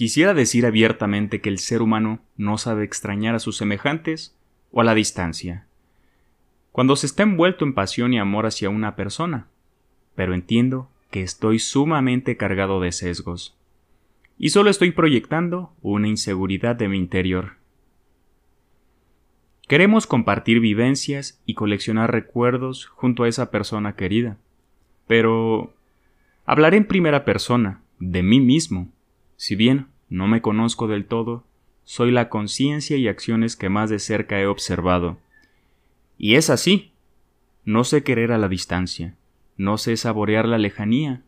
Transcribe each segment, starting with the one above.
quisiera decir abiertamente que el ser humano no sabe extrañar a sus semejantes o a la distancia. Cuando se está envuelto en pasión y amor hacia una persona, pero entiendo que estoy sumamente cargado de sesgos. Y solo estoy proyectando una inseguridad de mi interior. Queremos compartir vivencias y coleccionar recuerdos junto a esa persona querida. Pero hablaré en primera persona, de mí mismo. Si bien no me conozco del todo, soy la conciencia y acciones que más de cerca he observado. Y es así. No sé querer a la distancia, no sé saborear la lejanía.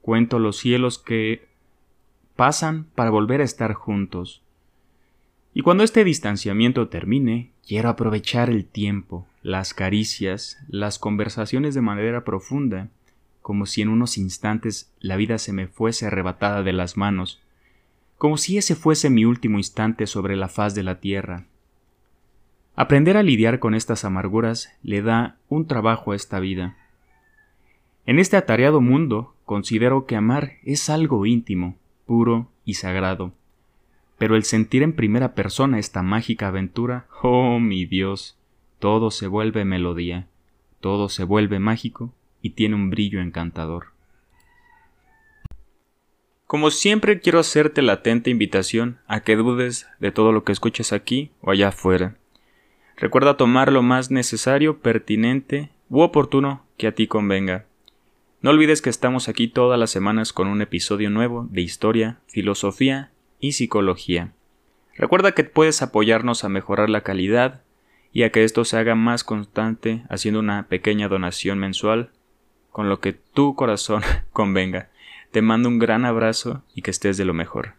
Cuento los cielos que pasan para volver a estar juntos. Y cuando este distanciamiento termine, quiero aprovechar el tiempo, las caricias, las conversaciones de manera profunda, como si en unos instantes la vida se me fuese arrebatada de las manos, como si ese fuese mi último instante sobre la faz de la tierra. Aprender a lidiar con estas amarguras le da un trabajo a esta vida. En este atareado mundo considero que amar es algo íntimo, puro y sagrado. Pero el sentir en primera persona esta mágica aventura, oh mi Dios, todo se vuelve melodía, todo se vuelve mágico y tiene un brillo encantador. Como siempre quiero hacerte la atenta invitación a que dudes de todo lo que escuches aquí o allá afuera. Recuerda tomar lo más necesario, pertinente u oportuno que a ti convenga. No olvides que estamos aquí todas las semanas con un episodio nuevo de historia, filosofía y psicología. Recuerda que puedes apoyarnos a mejorar la calidad y a que esto se haga más constante haciendo una pequeña donación mensual con lo que tu corazón convenga. Te mando un gran abrazo y que estés de lo mejor.